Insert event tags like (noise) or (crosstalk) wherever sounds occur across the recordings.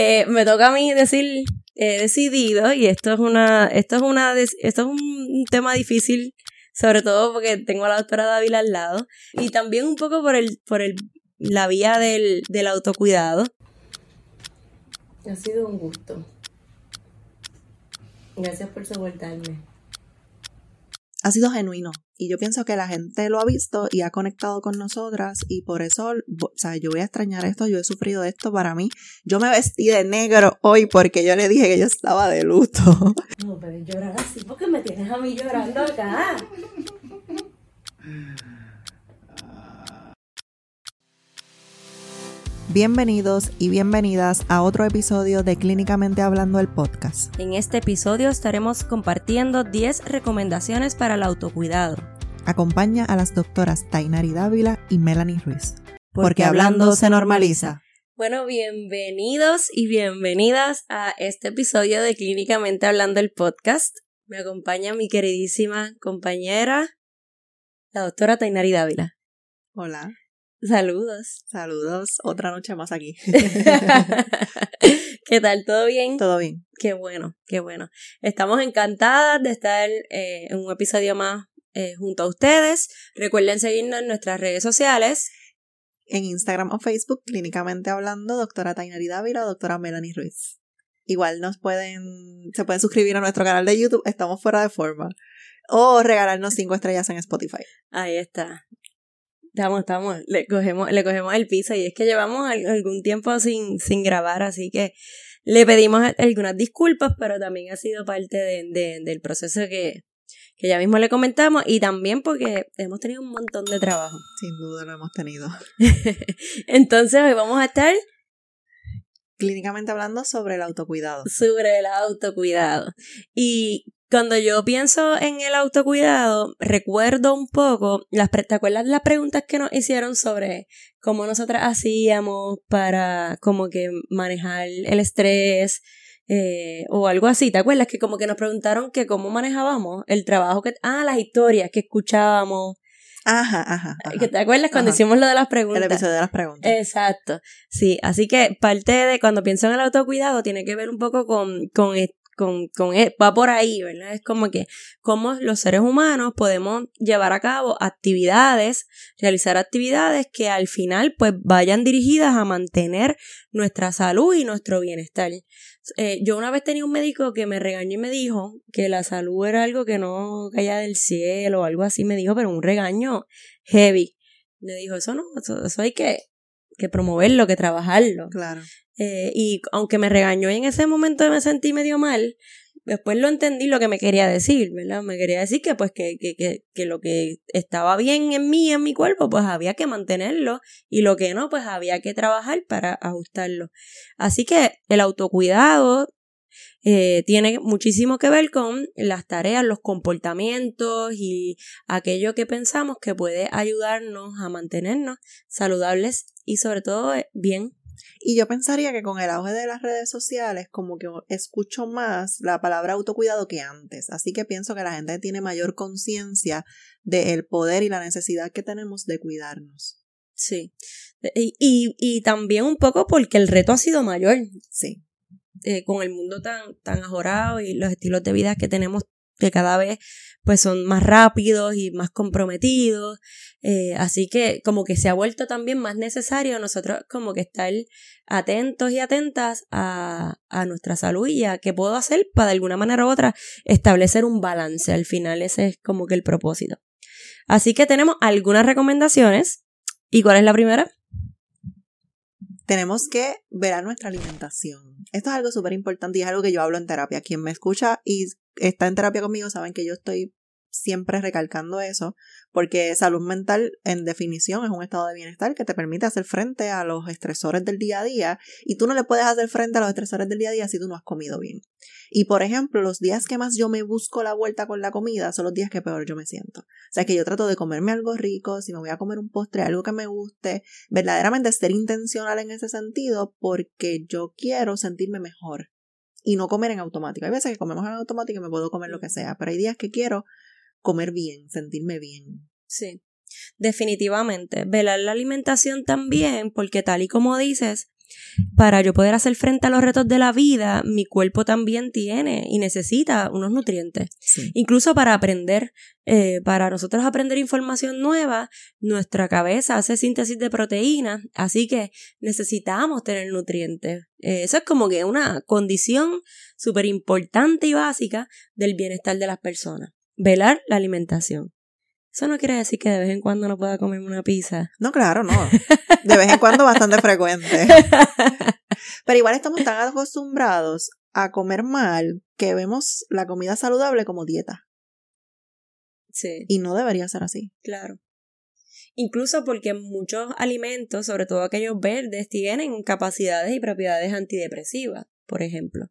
Eh, me toca a mí decir, he decidido, y esto es una, esto es una, esto es un tema difícil, sobre todo porque tengo a la doctora Dávila al lado, y también un poco por el, por el, la vía del, del autocuidado. Ha sido un gusto. Gracias por soportarme. Ha sido genuino. Y yo pienso que la gente lo ha visto y ha conectado con nosotras y por eso, o sea, yo voy a extrañar esto, yo he sufrido esto para mí. Yo me vestí de negro hoy porque yo le dije que yo estaba de luto. (laughs) No, pero llorar así porque me tienes a mí llorando acá. (laughs) Bienvenidos y bienvenidas a otro episodio de Clínicamente Hablando el podcast. En este episodio estaremos compartiendo 10 recomendaciones para el autocuidado. Acompaña a las doctoras Tainari Dávila y Melanie Ruiz. Porque, hablando se normaliza. Bueno, bienvenidos y bienvenidas a este episodio de Clínicamente Hablando el podcast. Me acompaña mi queridísima compañera, la doctora Tainari Dávila. Hola. Saludos. Saludos. Otra noche más aquí. (laughs) ¿Qué tal? ¿Todo bien? Todo bien. Qué bueno, qué bueno. Estamos encantadas de estar eh, en un episodio más eh, junto a ustedes. Recuerden seguirnos en nuestras redes sociales. En Instagram o Facebook, clínicamente hablando, doctora Tainari Dávila o doctora Melanie Ruiz. Igual nos pueden, se pueden suscribir a nuestro canal de YouTube, estamos fuera de forma. O regalarnos cinco estrellas en Spotify. Ahí está. Estamos, estamos, le cogemos, le cogemos el piso y es que llevamos algún tiempo sin, sin grabar, así que le pedimos algunas disculpas, pero también ha sido parte de, del proceso que, que ya mismo le comentamos y también porque hemos tenido un montón de trabajo. (laughs) Sin duda lo hemos tenido. Entonces hoy vamos a estar clínicamente hablando sobre el autocuidado. Sobre el autocuidado. Y cuando yo pienso en el autocuidado, recuerdo un poco, las, ¿te acuerdas las preguntas que nos hicieron sobre cómo nosotras hacíamos para como que manejar el estrés eh, o algo así? ¿Te acuerdas que como que nos preguntaron que cómo manejábamos el trabajo que... Ah, las historias que escuchábamos. Ajá, ajá. ¿Te acuerdas cuando hicimos lo de las preguntas? El episodio de las preguntas. Exacto. Sí, así que parte de cuando pienso en el autocuidado tiene que ver un poco con, con con, con, e, va por ahí, ¿verdad? Es como que cómo los seres humanos podemos llevar a cabo actividades, realizar actividades que al final pues vayan dirigidas a mantener nuestra salud y nuestro bienestar. Eh, yo una vez tenía un médico que me regañó y me dijo que la salud era algo que no caía del cielo o algo así, me dijo, pero un regaño heavy. Me dijo, eso no, eso, eso hay que, que promoverlo, que trabajarlo. Claro. Eh, y aunque me regañó y en ese momento me sentí medio mal, después lo entendí lo que me quería decir, ¿verdad? Me quería decir que pues que, que, que, que, lo que estaba bien en mí, en mi cuerpo, pues había que mantenerlo y lo que no, pues había que trabajar para ajustarlo. Así que el autocuidado eh, tiene muchísimo que ver con las tareas, los comportamientos y aquello que pensamos que puede ayudarnos a mantenernos saludables y sobre todo eh, bien y yo pensaría que con el auge de las redes sociales, como que escucho más la palabra autocuidado que antes. Así que pienso que la gente tiene mayor conciencia del poder y la necesidad que tenemos de cuidarnos. Sí. Y, y, y, también un poco porque el reto ha sido mayor. Sí. Eh, con el mundo tan, tan ajorado y los estilos de vida que tenemos que cada vez pues son más rápidos y más comprometidos. Eh, así que como que se ha vuelto también más necesario nosotros como que estar atentos y atentas a, a nuestra salud y a qué puedo hacer para de alguna manera u otra establecer un balance. Al final ese es como que el propósito. Así que tenemos algunas recomendaciones. ¿Y cuál es la primera? Tenemos que ver a nuestra alimentación. Esto es algo súper importante y es algo que yo hablo en terapia. Quien me escucha y está en terapia conmigo saben que yo estoy siempre recalcando eso, porque salud mental en definición es un estado de bienestar que te permite hacer frente a los estresores del día a día y tú no le puedes hacer frente a los estresores del día a día si tú no has comido bien. Y por ejemplo, los días que más yo me busco la vuelta con la comida son los días que peor yo me siento. O sea, que yo trato de comerme algo rico, si me voy a comer un postre, algo que me guste, verdaderamente ser intencional en ese sentido porque yo quiero sentirme mejor y no comer en automático. Hay veces que comemos en automático y me puedo comer lo que sea, pero hay días que quiero comer bien, sentirme bien. Sí, definitivamente. Velar la alimentación también, porque tal y como dices, para yo poder hacer frente a los retos de la vida, mi cuerpo también tiene y necesita unos nutrientes. Incluso para aprender, eh, para nosotros aprender información nueva, nuestra cabeza hace síntesis de proteínas, así que necesitamos tener nutrientes. Eh, eso es como que una condición súper importante y básica del bienestar de las personas. Velar la alimentación. Eso no quiere decir que de vez en cuando no pueda comerme una pizza. No, claro, no. De vez en cuando bastante frecuente. (laughs) Pero igual estamos tan acostumbrados a comer mal que vemos la comida saludable como dieta. Sí. Y no debería ser así. Claro. Incluso porque muchos alimentos, sobre todo aquellos verdes, tienen capacidades y propiedades antidepresivas, por ejemplo.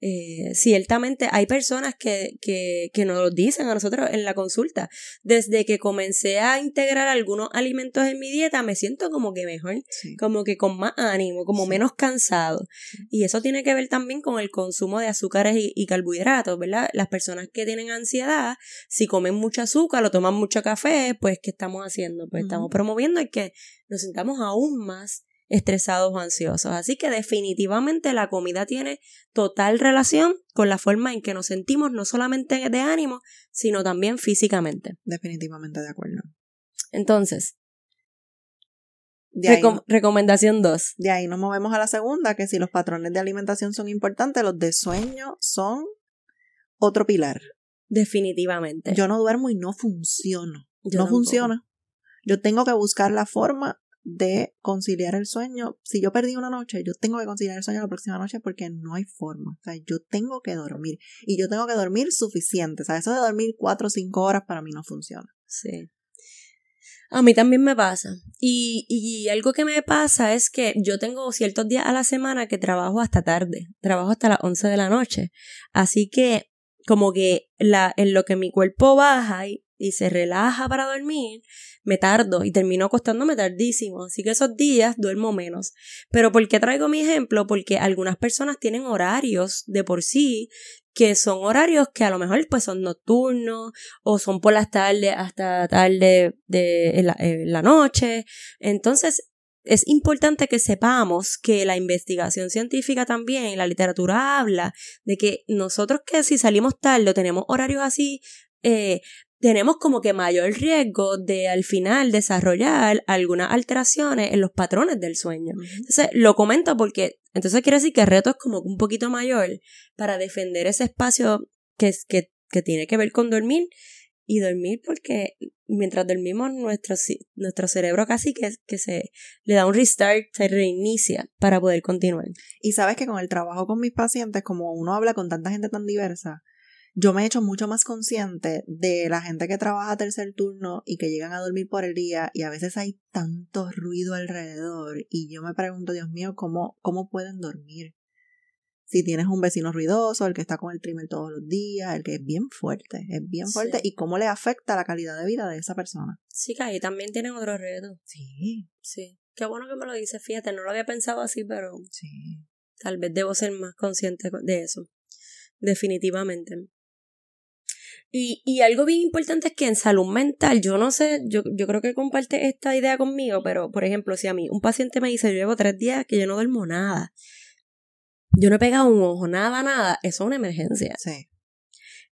Eh, ciertamente hay personas que, que, que, nos lo dicen a nosotros en la consulta. Desde que comencé a integrar algunos alimentos en mi dieta, me siento como que mejor, como que con más ánimo, como menos cansado. Y eso tiene que ver también con el consumo de azúcares y, carbohidratos, ¿verdad? Las personas que tienen ansiedad, si comen mucho azúcar o toman mucho café, pues ¿qué estamos haciendo? Pues estamos promoviendo el que nos sintamos aún más estresados o ansiosos. Así que definitivamente la comida tiene total relación con la forma en que nos sentimos, no solamente de ánimo, sino también físicamente. Definitivamente de acuerdo. Entonces, recomendación 2. De ahí nos movemos a la segunda, que si los patrones de alimentación son importantes, los de sueño son otro pilar. Definitivamente. Yo no duermo y no funciono. no funciona. Yo tengo que buscar la forma de conciliar el sueño. Si yo perdí una noche, yo tengo que conciliar el sueño la próxima noche porque no hay forma. O sea, yo tengo que dormir. Y yo tengo que dormir suficiente. O sea, eso de dormir cuatro o cinco horas para mí no funciona. Sí. A mí también me pasa. Y, y algo que me pasa es que yo tengo ciertos días a la semana que trabajo hasta tarde. Trabajo hasta las 11 de la noche. Así que como que la, en lo que mi cuerpo baja y, y se relaja para dormir, me tardo y termino acostándome tardísimo. Así que esos días duermo menos. Pero ¿por qué traigo mi ejemplo? Porque algunas personas tienen horarios de por sí que son horarios que a lo mejor pues son nocturnos o son por las tardes hasta tarde de la, la noche. Entonces, es importante que sepamos que la investigación científica también, la literatura habla de que nosotros que si salimos tarde o tenemos horarios así, eh, tenemos como que mayor riesgo de al final desarrollar algunas alteraciones en los patrones del sueño. Entonces, lo comento porque entonces quiere decir que el reto es como un poquito mayor para defender ese espacio que, que, que tiene que ver con dormir y dormir porque mientras dormimos nuestro, nuestro cerebro casi que, que se le da un restart, se reinicia para poder continuar. Y sabes que con el trabajo con mis pacientes, como uno habla con tanta gente tan diversa, yo me he hecho mucho más consciente de la gente que trabaja tercer turno y que llegan a dormir por el día y a veces hay tanto ruido alrededor y yo me pregunto, Dios mío, ¿cómo, cómo pueden dormir? Si tienes un vecino ruidoso, el que está con el trimmer todos los días, el que es bien fuerte, es bien fuerte y cómo le afecta la calidad de vida de esa persona. Sí, que ahí también tienen otro reto. Sí. Sí. Qué bueno que me lo dices, fíjate, no lo había pensado así, pero sí. tal vez debo ser más consciente de eso. Definitivamente. Y, y algo bien importante es que en salud mental, yo no sé, yo, yo creo que comparte esta idea conmigo, pero por ejemplo, si a mí un paciente me dice, yo llevo tres días que yo no duermo nada, yo no he pegado un ojo, nada, nada, eso es una emergencia. Sí.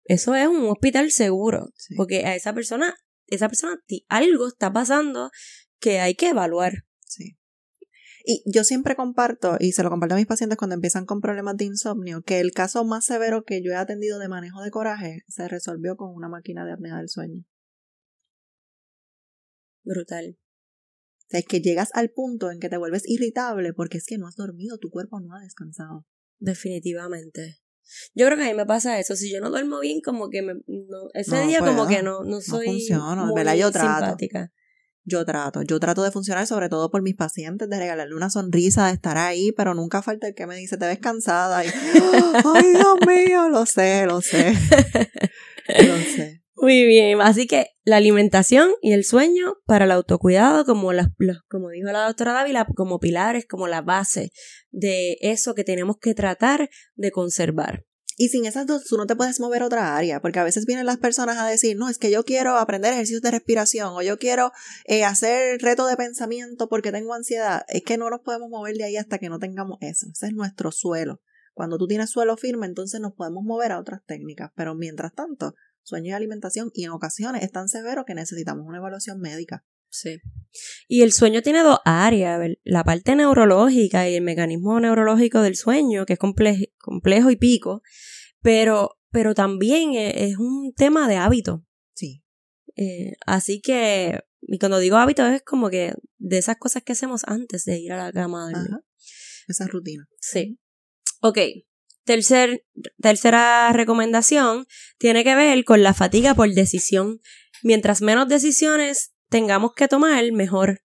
Eso es un hospital seguro, porque a esa persona, esa persona, algo está pasando que hay que evaluar. Sí. Y yo siempre comparto, y se lo comparto a mis pacientes cuando empiezan con problemas de insomnio, que el caso más severo que yo he atendido de manejo de coraje se resolvió con una máquina de apnea del sueño. Brutal. O sea, es que llegas al punto en que te vuelves irritable porque es que no has dormido, tu cuerpo no ha descansado. Definitivamente. Yo creo que a mí me pasa eso. Si yo no duermo bien, como que me, ese día como que no, no soy no muy yo simpática yo trato, yo trato de funcionar sobre todo por mis pacientes, de regalarle una sonrisa, de estar ahí, pero nunca falta el que me dice, te ves cansada y, (gasps) ay Dios mío, lo sé, lo sé, (laughs) lo sé. Muy bien, así que la alimentación y el sueño para el autocuidado, como, las, como dijo la doctora Dávila, como pilares, como la base de eso que tenemos que tratar de conservar. Y sin esas dos, tú no te puedes mover a otra área, porque a veces vienen las personas a decir, no, es que yo quiero aprender ejercicios de respiración o yo quiero eh, hacer reto de pensamiento porque tengo ansiedad. Es que no nos podemos mover de ahí hasta que no tengamos eso. Ese es nuestro suelo. Cuando tú tienes suelo firme, entonces nos podemos mover a otras técnicas. Pero mientras tanto, sueño y alimentación y en ocasiones es tan severo que necesitamos una evaluación médica. Sí. Y el sueño tiene dos áreas, la parte neurológica y el mecanismo neurológico del sueño, que es complejo y pico, pero, pero también e, es un tema de hábito. Sí. Eh, así que, y cuando digo hábito es como que de esas cosas que hacemos antes de ir a la cama. Ajá. Esa rutina. Sí. Ok. Tercer, tercera recomendación tiene que ver con la fatiga por decisión. Mientras menos decisiones tengamos que tomar, mejor.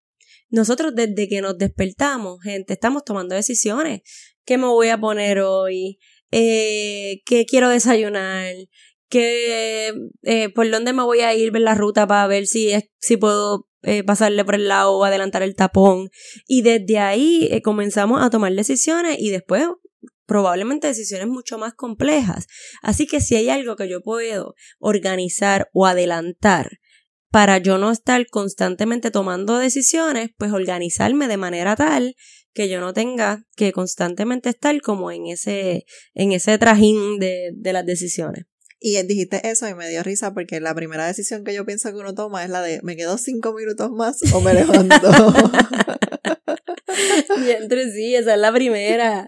Nosotros desde que nos despertamos, gente, estamos tomando decisiones. ¿Qué me voy a poner hoy? Eh, ¿Qué quiero desayunar? ¿Qué, eh, ¿Por dónde me voy a ir ver la ruta para ver si, si puedo eh, pasarle por el lado o adelantar el tapón? Y desde ahí comenzamos a tomar decisiones y después probablemente decisiones mucho más complejas. Así que si hay algo que yo puedo organizar o adelantar para yo no estar constantemente tomando decisiones, pues organizarme de manera tal que yo no tenga que constantemente estar como en ese, en ese trajín de, de las decisiones. Y dijiste eso y me dio risa porque la primera decisión que yo pienso que uno toma es la de me quedo cinco minutos más o me levanto. (laughs) entre sí, esa es la primera.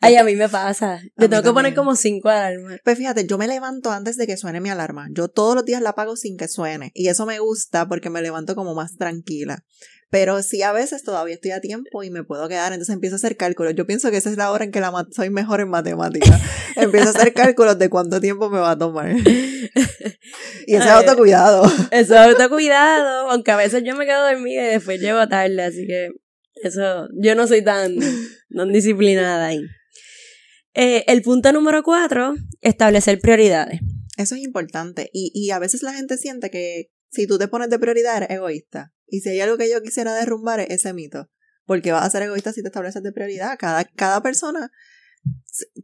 Ay, a mí me pasa. Yo tengo que poner como cinco alarmas. Pues fíjate, yo me levanto antes de que suene mi alarma. Yo todos los días la apago sin que suene. Y eso me gusta porque me levanto como más tranquila. Pero sí, a veces todavía estoy a tiempo y me puedo quedar, entonces empiezo a hacer cálculos. Yo pienso que esa es la hora en que la soy mejor en matemáticas. (laughs) empiezo a hacer cálculos de cuánto tiempo me va a tomar. (laughs) y ese es autocuidado. Eso es autocuidado, aunque a veces yo me quedo dormida y después llego tarde, así que eso, yo no soy tan, tan disciplinada ahí. Eh, el punto número cuatro, establecer prioridades. Eso es importante. Y, y a veces la gente siente que si tú te pones de prioridad eres egoísta. Y si hay algo que yo quisiera derrumbar es ese mito. Porque vas a ser egoísta si te estableces de prioridad. Cada, cada persona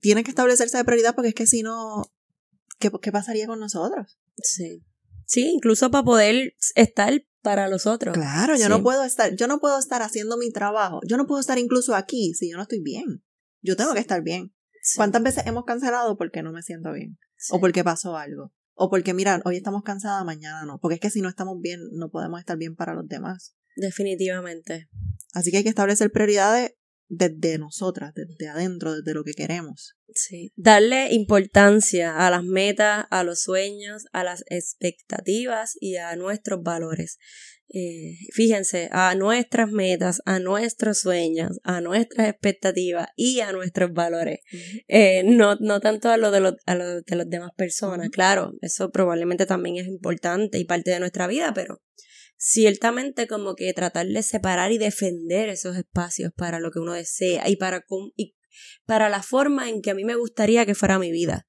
tiene que establecerse de prioridad porque es que si no, ¿qué, ¿qué pasaría con nosotros? Sí. Sí, incluso para poder estar para los otros. Claro, yo no puedo estar, yo no puedo estar haciendo mi trabajo. Yo no puedo estar incluso aquí si yo no estoy bien. Yo tengo que estar bien. ¿Cuántas veces hemos cancelado porque no me siento bien? O porque pasó algo. O porque, mira, hoy estamos cansadas, mañana no. Porque es que si no estamos bien, no podemos estar bien para los demás. Definitivamente. Así que hay que establecer prioridades desde nosotras, desde adentro, desde lo que queremos. Sí. Darle importancia a las metas, a los sueños, a las expectativas y a nuestros valores. Eh, fíjense, a nuestras metas, a nuestros sueños, a nuestras expectativas y a nuestros valores. Eh, no, no tanto a lo de, los, a lo de las demás personas. Claro, eso probablemente también es importante y parte de nuestra vida, pero ciertamente como que tratar de separar y defender esos espacios para lo que uno desea y para, y para la forma en que a mí me gustaría que fuera mi vida,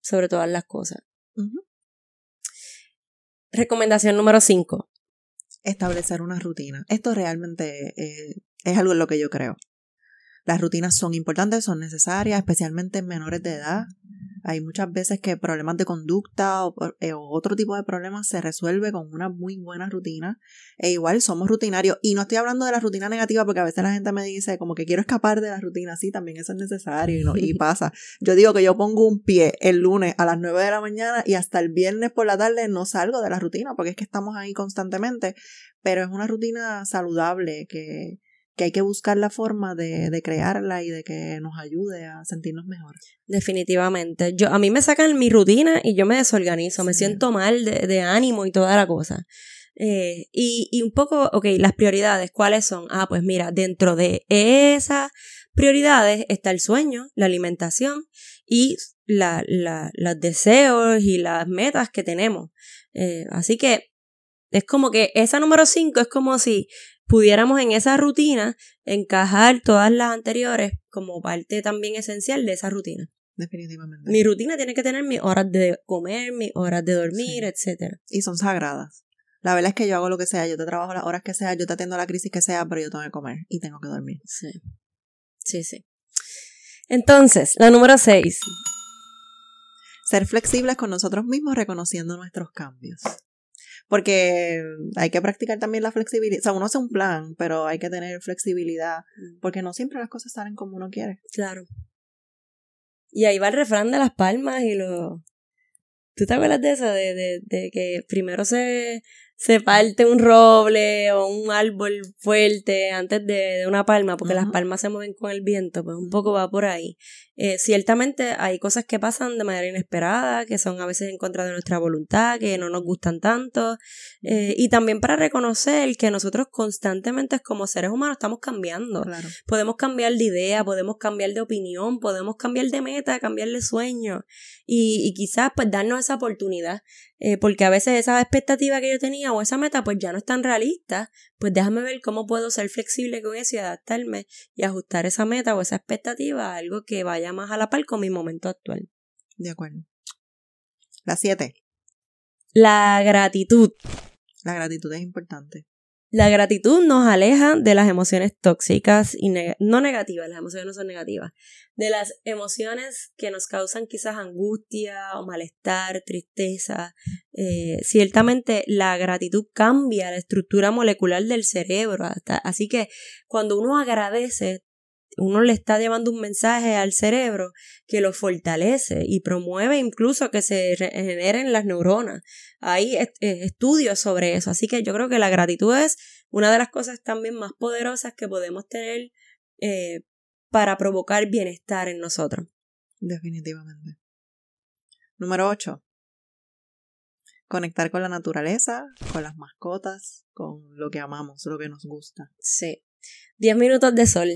sobre todas las cosas. Recomendación número 5. Establecer una rutina. Esto realmente eh, es algo en lo que yo creo. Las rutinas son importantes, son necesarias, especialmente en menores de edad. Hay muchas veces que problemas de conducta eh, o, otro tipo de problemas se resuelve con una muy buena rutina. E igual somos rutinarios. Y no estoy hablando de la rutina negativa porque a veces la gente me dice como que quiero escapar de la rutina. Sí, también eso es necesario y, no, y (laughs) pasa. Yo digo que yo pongo un pie el lunes a las 9 de la mañana y hasta el viernes por la tarde no salgo de la rutina porque es que estamos ahí constantemente. Pero es una rutina saludable que que hay que buscar la forma de, de, crearla y de que nos ayude a sentirnos mejor. Definitivamente. Yo, a mí me sacan mi rutina y yo me desorganizo, me siento mal de, de, ánimo y toda la cosa. Eh, y, y un poco, ok, las prioridades, ¿cuáles son? Ah, pues mira, dentro de esas prioridades está el sueño, la alimentación y la, la, los deseos y las metas que tenemos. Eh, así que es como que esa número 5 es como si pudiéramos en esa rutina encajar todas las anteriores como parte también esencial de esa rutina. Definitivamente. Mi rutina tiene que tener mis horas de comer, mis horas de dormir, etc. Y son sagradas. La verdad es que yo hago lo que sea, yo te trabajo las horas que sea, yo te atiendo la crisis que sea, pero yo tengo que comer y tengo que dormir. Sí. Sí, sí. Entonces, la número 6. Ser flexibles con nosotros mismos reconociendo nuestros cambios. Porque hay que practicar también la flexibilidad. O sea, uno hace un plan, pero hay que tener flexibilidad. Porque no siempre las cosas salen como uno quiere. Claro. Y ahí va el refrán de las palmas y lo... ¿Tú te acuerdas de eso? De, de, de que primero se, se parte un roble o un árbol fuerte antes de, de una palma, porque las palmas se mueven con el viento, pues un poco va por ahí. Eh, ciertamente hay cosas que pasan de manera inesperada, que son a veces en contra de nuestra voluntad, que no nos gustan tanto, eh, y también para reconocer que nosotros constantemente como seres humanos estamos cambiando. Claro. Podemos cambiar de idea, podemos cambiar de opinión, podemos cambiar de meta, cambiar de sueño y, y quizás pues darnos esa oportunidad, eh, porque a veces esa expectativa que yo tenía o esa meta pues ya no es tan realista, pues déjame ver cómo puedo ser flexible con eso y adaptarme y ajustar esa meta o esa expectativa a algo que vaya más a la par con mi momento actual. De acuerdo. La siete. La gratitud. La gratitud es importante. La gratitud nos aleja de las emociones tóxicas y no negativas, las emociones no son negativas, de las emociones que nos causan quizás angustia o malestar, tristeza. Eh, ciertamente la gratitud cambia la estructura molecular del cerebro, hasta- así que cuando uno agradece, uno le está llevando un mensaje al cerebro que lo fortalece y promueve incluso que se regeneren las neuronas. Hay eh, estudios sobre eso, así que yo creo que la gratitud es una de las cosas también más poderosas que podemos tener eh, para provocar bienestar en nosotros. Definitivamente. Número 8. Conectar con la naturaleza, con las mascotas, con lo que amamos, lo que nos gusta. Sí. 10 minutos de sol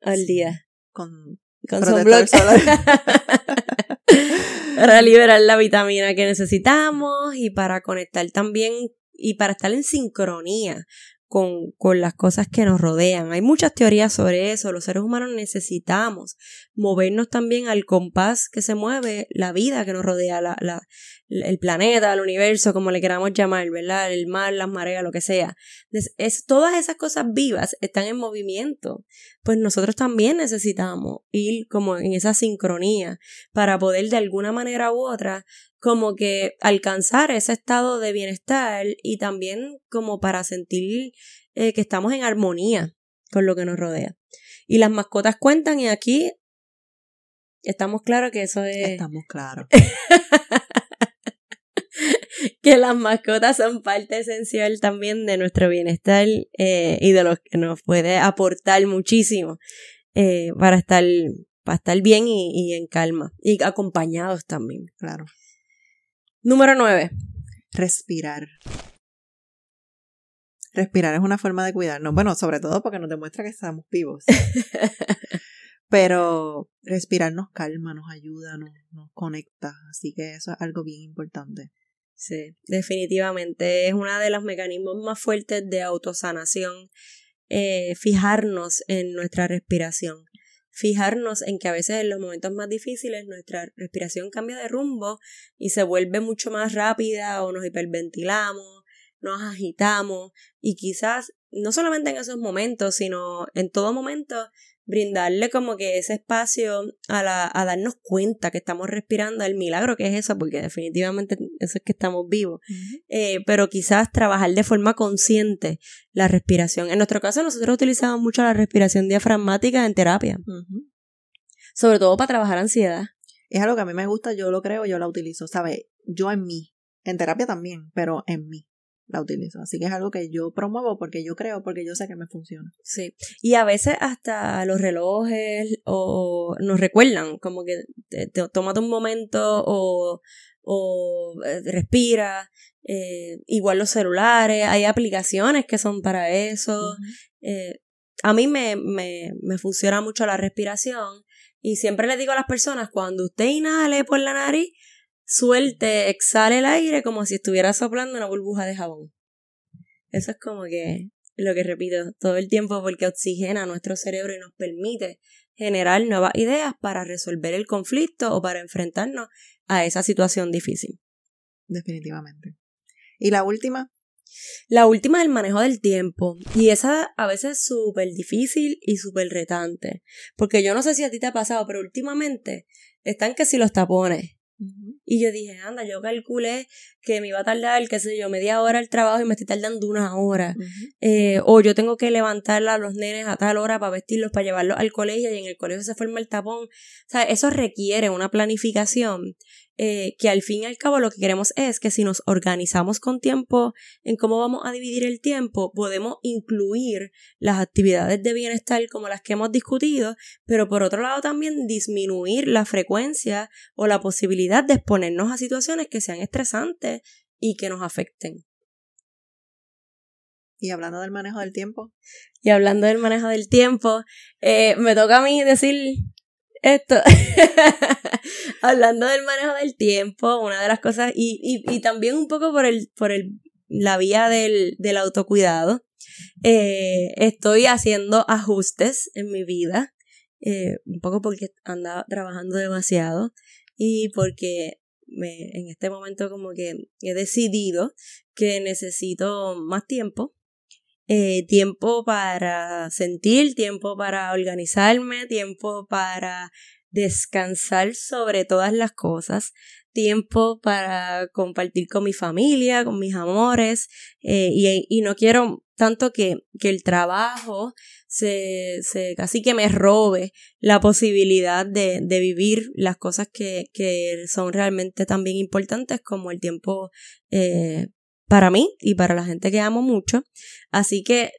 al día. Con Con sunblock. (laughs) para liberar la vitamina que necesitamos y para conectar también y para estar en sincronía con, con las cosas que nos rodean. Hay muchas teorías sobre eso. Los seres humanos necesitamos movernos también al compás que se mueve la vida que nos rodea, la, la, el planeta, el universo, como le queramos llamar, ¿verdad? El mar, las mareas, lo que sea. Es, todas esas cosas vivas están en movimiento. Pues nosotros también necesitamos ir como en esa sincronía para poder de alguna manera u otra como que alcanzar ese estado de bienestar y también como para sentir eh, que estamos en armonía con lo que nos rodea. Y las mascotas cuentan y aquí estamos claros que eso es Estamos claros. (laughs) que las mascotas son parte esencial también de nuestro bienestar eh, y de lo que nos puede aportar muchísimo eh, para estar para estar bien y, y en calma y acompañados también. Claro. Número 9. Respirar. Respirar es una forma de cuidarnos. Bueno, sobre todo porque nos demuestra que estamos vivos. (laughs) Pero respirar nos calma, nos ayuda, nos, conecta. Así que eso es algo bien importante. Sí, definitivamente es uno de los mecanismos más fuertes de autosanación, eh, fijarnos en nuestra respiración, fijarnos en que a veces en los momentos más difíciles nuestra respiración cambia de rumbo y se vuelve mucho más rápida o nos hiperventilamos, nos agitamos y quizás no solamente en esos momentos, sino en todo momento brindarle como que ese espacio a, la, a darnos cuenta que estamos respirando, el milagro que es eso, porque definitivamente eso es que estamos vivos, eh, pero quizás trabajar de forma consciente la respiración. En nuestro caso nosotros utilizamos mucho la respiración diafragmática en terapia, sobre todo para trabajar ansiedad. Es algo que a mí me gusta, yo lo creo, yo la utilizo, ¿sabes? Yo en mí. En terapia también, pero en mí la utilizo. Así que es algo que yo promuevo porque yo creo, porque yo sé que me funciona. Sí. Y a veces hasta los relojes o nos recuerdan, como que te, te- tómate un momento o, o eh, respira. eh, igual los celulares, hay aplicaciones que son para eso. Eh, a mí me, me, me funciona mucho la respiración y siempre le digo a las personas, cuando usted inhale por la nariz, suelte, exhale el aire como si estuviera soplando una burbuja de jabón. Eso es como que lo que repito todo el tiempo porque oxigena nuestro cerebro y nos permite generar nuevas ideas para resolver el conflicto o para enfrentarnos a esa situación difícil. Definitivamente. Y la última, La última es el manejo del tiempo. Y esa a veces es súper difícil y súper retante. Porque yo no sé si a ti te ha pasado, pero últimamente están que si los tapones, Y yo dije, anda, yo calculé que me iba a tardar, qué sé yo, media hora el trabajo y me estoy tardando una hora. Eh, o yo tengo que levantar a los nenes a tal hora para vestirlos, para llevarlos al colegio y en el colegio se forma el tapón. O sea, eso requiere una planificación eh, que al fin y al cabo lo que queremos es que si nos organizamos con tiempo en cómo vamos a dividir el tiempo, podemos incluir las actividades de bienestar como las que hemos discutido, pero por otro lado también disminuir la frecuencia o la posibilidad de exponernos a situaciones que sean estresantes y que nos afecten. Y hablando del manejo del tiempo. Y hablando del manejo del tiempo, eh, me toca a mí decir esto, (laughs) hablando del manejo del tiempo, una de las cosas, y, y, y también un poco por el, por el, la vía del, del autocuidado, eh, estoy haciendo ajustes en mi vida, eh, un poco porque andaba trabajando demasiado y porque me, en este momento como que he decidido que necesito más tiempo eh, tiempo para sentir, tiempo para organizarme, tiempo para descansar sobre todas las cosas, tiempo para compartir con mi familia, con mis amores, eh, y, y, no quiero tanto que, que el trabajo se, se, casi que me robe la posibilidad de, de vivir las cosas que, que son realmente también importantes como el tiempo eh, para mí y para la gente que amo mucho. Así que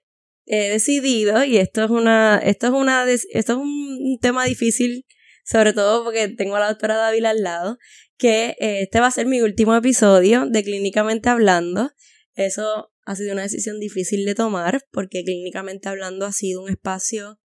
he decidido, y esto es una, esto es una, esto es un tema difícil, sobre todo porque tengo a la doctora Dávila al lado, que eh, este va a ser mi último episodio de Clínicamente Hablando. Eso ha sido una decisión difícil de tomar porque Clínicamente Hablando ha sido un espacio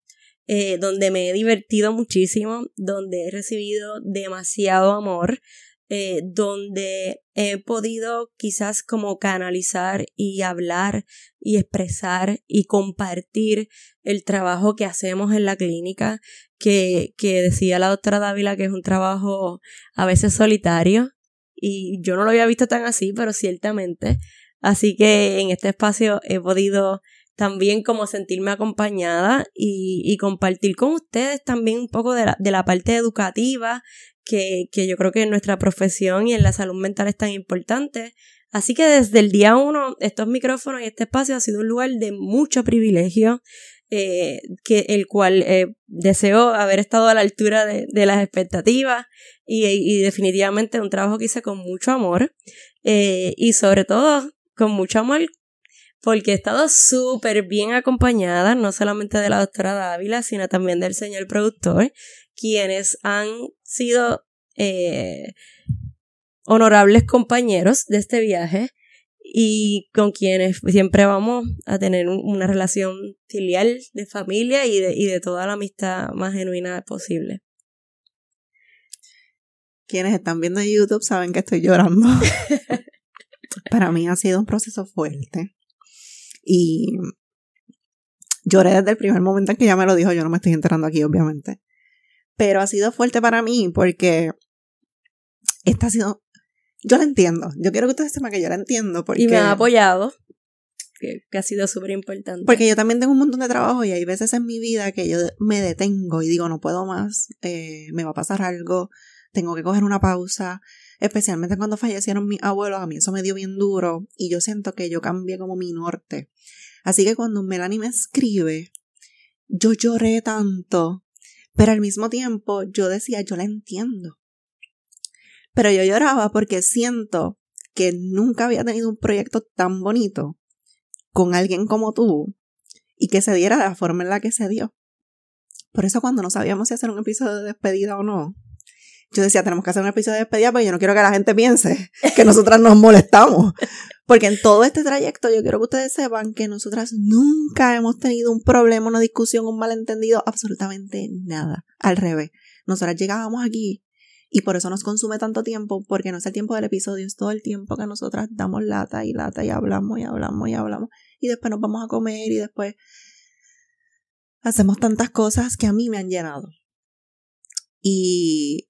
eh, donde me he divertido muchísimo, donde he recibido demasiado amor, eh, donde he podido quizás como canalizar y hablar y expresar y compartir el trabajo que hacemos en la clínica, que, que decía la doctora Dávila que es un trabajo a veces solitario y yo no lo había visto tan así, pero ciertamente. Así que en este espacio he podido también como sentirme acompañada y, y compartir con ustedes también un poco de la, de la parte educativa que, que yo creo que en nuestra profesión y en la salud mental es tan importante. Así que desde el día uno, estos micrófonos y este espacio ha sido un lugar de mucho privilegio, eh, que, el cual eh, deseo haber estado a la altura de, de las expectativas y, y, definitivamente un trabajo que hice con mucho amor eh, y sobre todo con mucho amor porque he estado súper bien acompañada, no solamente de la doctora Dávila, sino también del señor productor, quienes han sido eh, honorables compañeros de este viaje y con quienes siempre vamos a tener una relación filial de familia y de, y de toda la amistad más genuina posible. Quienes están viendo en YouTube saben que estoy llorando. (laughs) Para mí ha sido un proceso fuerte. Y lloré desde el primer momento en que ella me lo dijo. Yo no me estoy enterando aquí, obviamente pero ha sido fuerte para mí porque esta ha sido, yo la entiendo, yo quiero que ustedes sepan que yo la entiendo porque... Y me ha apoyado, que, ha sido súper importante. Porque yo también tengo un montón de trabajo y hay veces en mi vida que yo me detengo y digo, no puedo más, eh, me va a pasar algo, tengo que coger una pausa, especialmente cuando fallecieron mis abuelos, a mí eso me dio bien duro y yo siento que yo cambié como mi norte. Así que cuando Melanie me escribe, yo lloré tanto pero al mismo tiempo yo decía, yo la entiendo. Pero yo lloraba porque siento que nunca había tenido un proyecto tan bonito con alguien como tú y que se diera de la forma en la que se dio. Por eso cuando no sabíamos si hacer un episodio de despedida o no, yo decía, tenemos que hacer un episodio de despedida, pero yo no quiero que la gente piense que nosotras nos molestamos. (laughs) Porque en todo este trayecto yo quiero que ustedes sepan que nosotras nunca hemos tenido un problema, una discusión, un malentendido, absolutamente nada. Al revés, nosotras llegábamos aquí y por eso nos consume tanto tiempo, porque no es el tiempo del episodio, es todo el tiempo que nosotras damos lata y lata y hablamos y hablamos y hablamos y después nos vamos a comer y después hacemos tantas cosas que a mí me han llenado. Y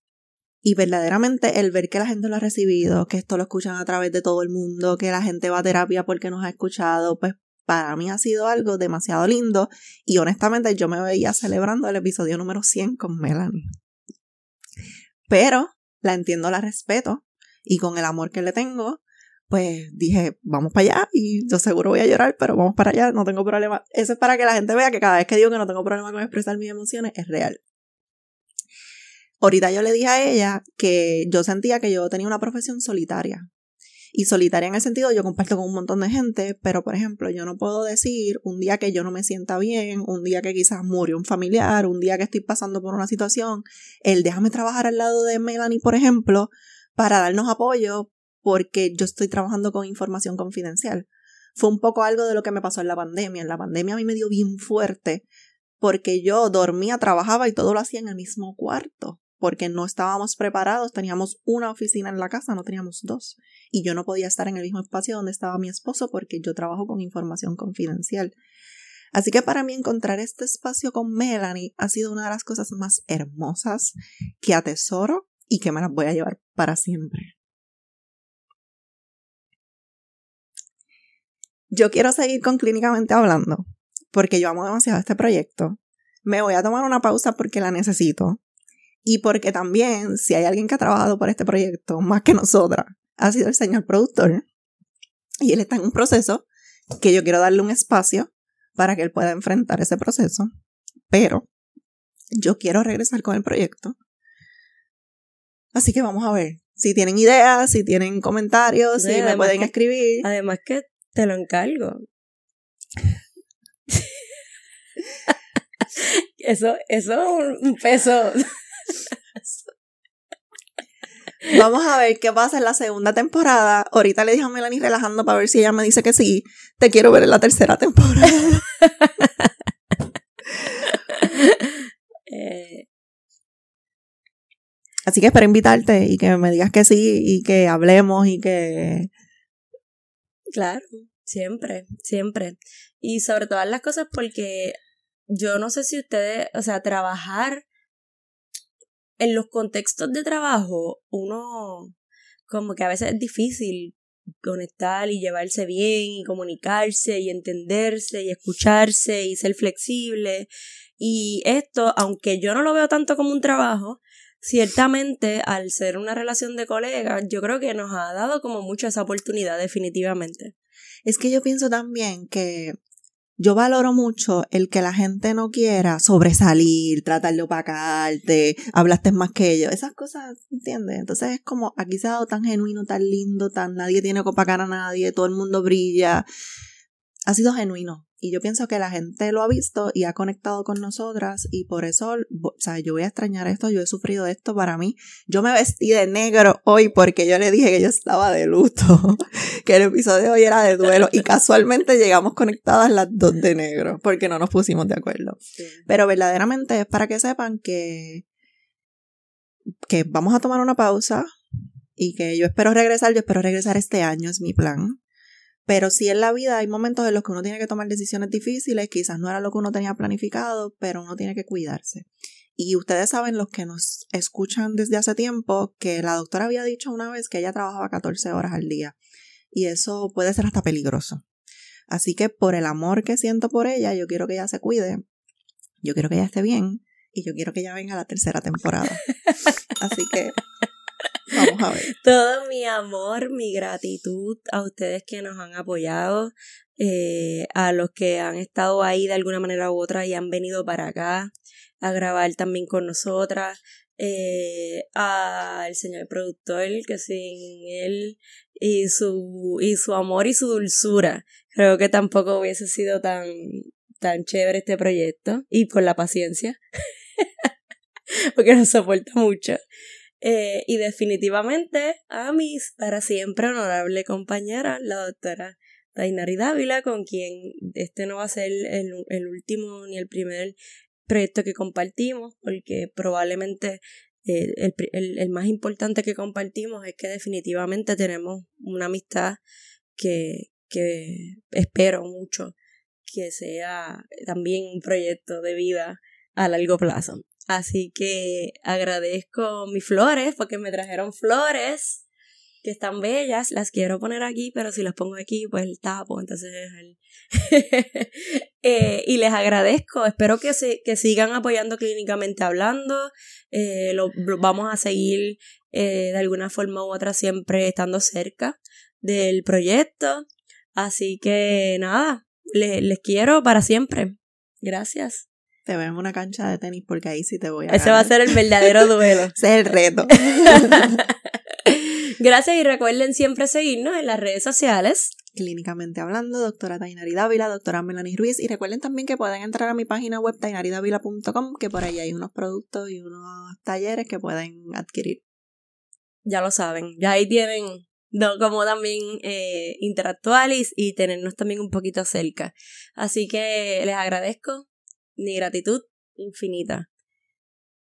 y verdaderamente el ver que la gente lo ha recibido, que esto lo escuchan a través de todo el mundo, que la gente va a terapia porque nos ha escuchado, pues para mí ha sido algo demasiado lindo y honestamente yo me veía celebrando el episodio número 100 con Melanie. Pero la entiendo, la respeto y con el amor que le tengo, pues dije, vamos para allá y yo seguro voy a llorar, pero vamos para allá, no tengo problema. Eso es para que la gente vea que cada vez que digo que no tengo problema con expresar mis emociones, es real. Ahorita yo le dije a ella que yo sentía que yo tenía una profesión solitaria. Y solitaria en el sentido, yo comparto con un montón de gente, pero por ejemplo, yo no puedo decir un día que yo no me sienta bien, un día que quizás murió un familiar, un día que estoy pasando por una situación, el déjame trabajar al lado de Melanie, por ejemplo, para darnos apoyo, porque yo estoy trabajando con información confidencial. Fue un poco algo de lo que me pasó en la pandemia. En la pandemia a mí me dio bien fuerte porque yo dormía, trabajaba y todo lo hacía en el mismo cuarto, porque no estábamos preparados, teníamos una oficina en la casa, no teníamos dos, y yo no podía estar en el mismo espacio donde estaba mi esposo porque yo trabajo con información confidencial. Así que para mí encontrar este espacio con Melanie ha sido una de las cosas más hermosas que atesoro y que me las voy a llevar para siempre. Yo quiero seguir con Clínicamente Hablando, porque yo amo demasiado este proyecto. Me voy a tomar una pausa porque la necesito. Y porque también, si hay alguien que ha trabajado por este proyecto, más que nosotras, ha sido el señor productor. Y él está en un proceso que yo quiero darle un espacio para que él pueda enfrentar ese proceso. Pero yo quiero regresar con el proyecto. Así que vamos a ver. Si tienen ideas, si tienen comentarios, si me pueden escribir. Además que te lo encargo. (laughs) eso, eso es un peso. (laughs) Vamos a ver qué pasa en la segunda temporada. Ahorita le dije a Melanie relajando para ver si ella me dice que sí. Te quiero ver en la tercera temporada. (laughs) Eh. Así que espero invitarte y que me digas que sí y que hablemos y que Claro, siempre, siempre. Y sobre todas las cosas porque yo no sé si ustedes, o sea, trabajar en los contextos de trabajo, uno como que a veces es difícil conectar y llevarse bien y comunicarse y entenderse y escucharse y ser flexible. Y esto, aunque yo no lo veo tanto como un trabajo, ciertamente al ser una relación de colegas, yo creo que nos ha dado como mucho esa oportunidad definitivamente. Es que yo pienso también que yo valoro mucho el que la gente no quiera sobresalir, tratar de opacarte, hablaste más que ellos, esas cosas, ¿entiendes? Entonces es como aquí se ha dado tan genuino, tan lindo, tan nadie tiene que opacar a nadie, todo el mundo brilla. Ha sido genuino. Y yo pienso que la gente lo ha visto y ha conectado con nosotras y por eso, o sea, yo voy a extrañar esto, yo he sufrido esto para mí. Yo me vestí de negro hoy porque yo le dije que yo estaba de luto, (laughs) que el episodio de hoy era de duelo y casualmente llegamos conectadas las dos de negro porque no nos pusimos de acuerdo. Pero verdaderamente es para que sepan que, que vamos a tomar una pausa y que yo espero regresar, yo espero regresar este año, es mi plan. Pero sí en la vida hay momentos en los que uno tiene que tomar decisiones difíciles, quizás no era lo que uno tenía planificado, pero uno tiene que cuidarse. Y ustedes saben, los que nos escuchan desde hace tiempo, que la doctora había dicho una vez que ella trabajaba 14 horas al día. Y eso puede ser hasta peligroso. Así que por el amor que siento por ella, yo quiero que ella se cuide, yo quiero que ella esté bien y yo quiero que ella venga a la tercera temporada. (laughs) Así que Vamos a ver. Todo mi amor, mi gratitud a ustedes que nos han apoyado, eh, a los que han estado ahí de alguna manera u otra y han venido para acá a grabar también con nosotras, eh, al señor productor, que sin él y su, y su amor y su dulzura, creo que tampoco hubiese sido tan, tan chévere este proyecto y por la paciencia, (laughs) porque nos soporta mucho. Eh, y definitivamente a mis para siempre honorable compañera, la doctora Dainari Dávila, con quien este no va a ser el, el último ni el primer proyecto que compartimos, porque probablemente eh, el, el, el, más importante que compartimos es que definitivamente tenemos una amistad que, que espero mucho que sea también un proyecto de vida a largo plazo. Así que agradezco mis flores porque me trajeron flores que están bellas, las quiero poner aquí, pero si las pongo aquí, pues el tapo, entonces... (laughs) eh, y les agradezco, espero que, se, que sigan apoyando clínicamente hablando, eh, lo, vamos a seguir eh, de alguna forma u otra siempre estando cerca del proyecto, así que nada, les quiero para siempre. Gracias. Te veo en una cancha de tenis porque ahí sí te voy a. Ese va a ser el verdadero (laughs) duelo. Ese es el reto. (laughs) Gracias y recuerden siempre seguirnos en las redes sociales. Clínicamente hablando, doctora Tainari Dávila, doctora Melanie Ruiz. Y recuerden también que pueden entrar a mi página web tainaridavila.com, que por ahí hay unos productos y unos talleres que pueden adquirir. Ya lo saben, ya ahí tienen no, como también eh, interactuar y, y tenernos también un poquito cerca. Así que les agradezco mi gratitud infinita.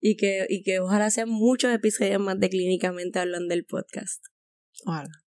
Y que, y que ojalá sean muchos episodios más de Clínicamente hablando del podcast. Ojalá.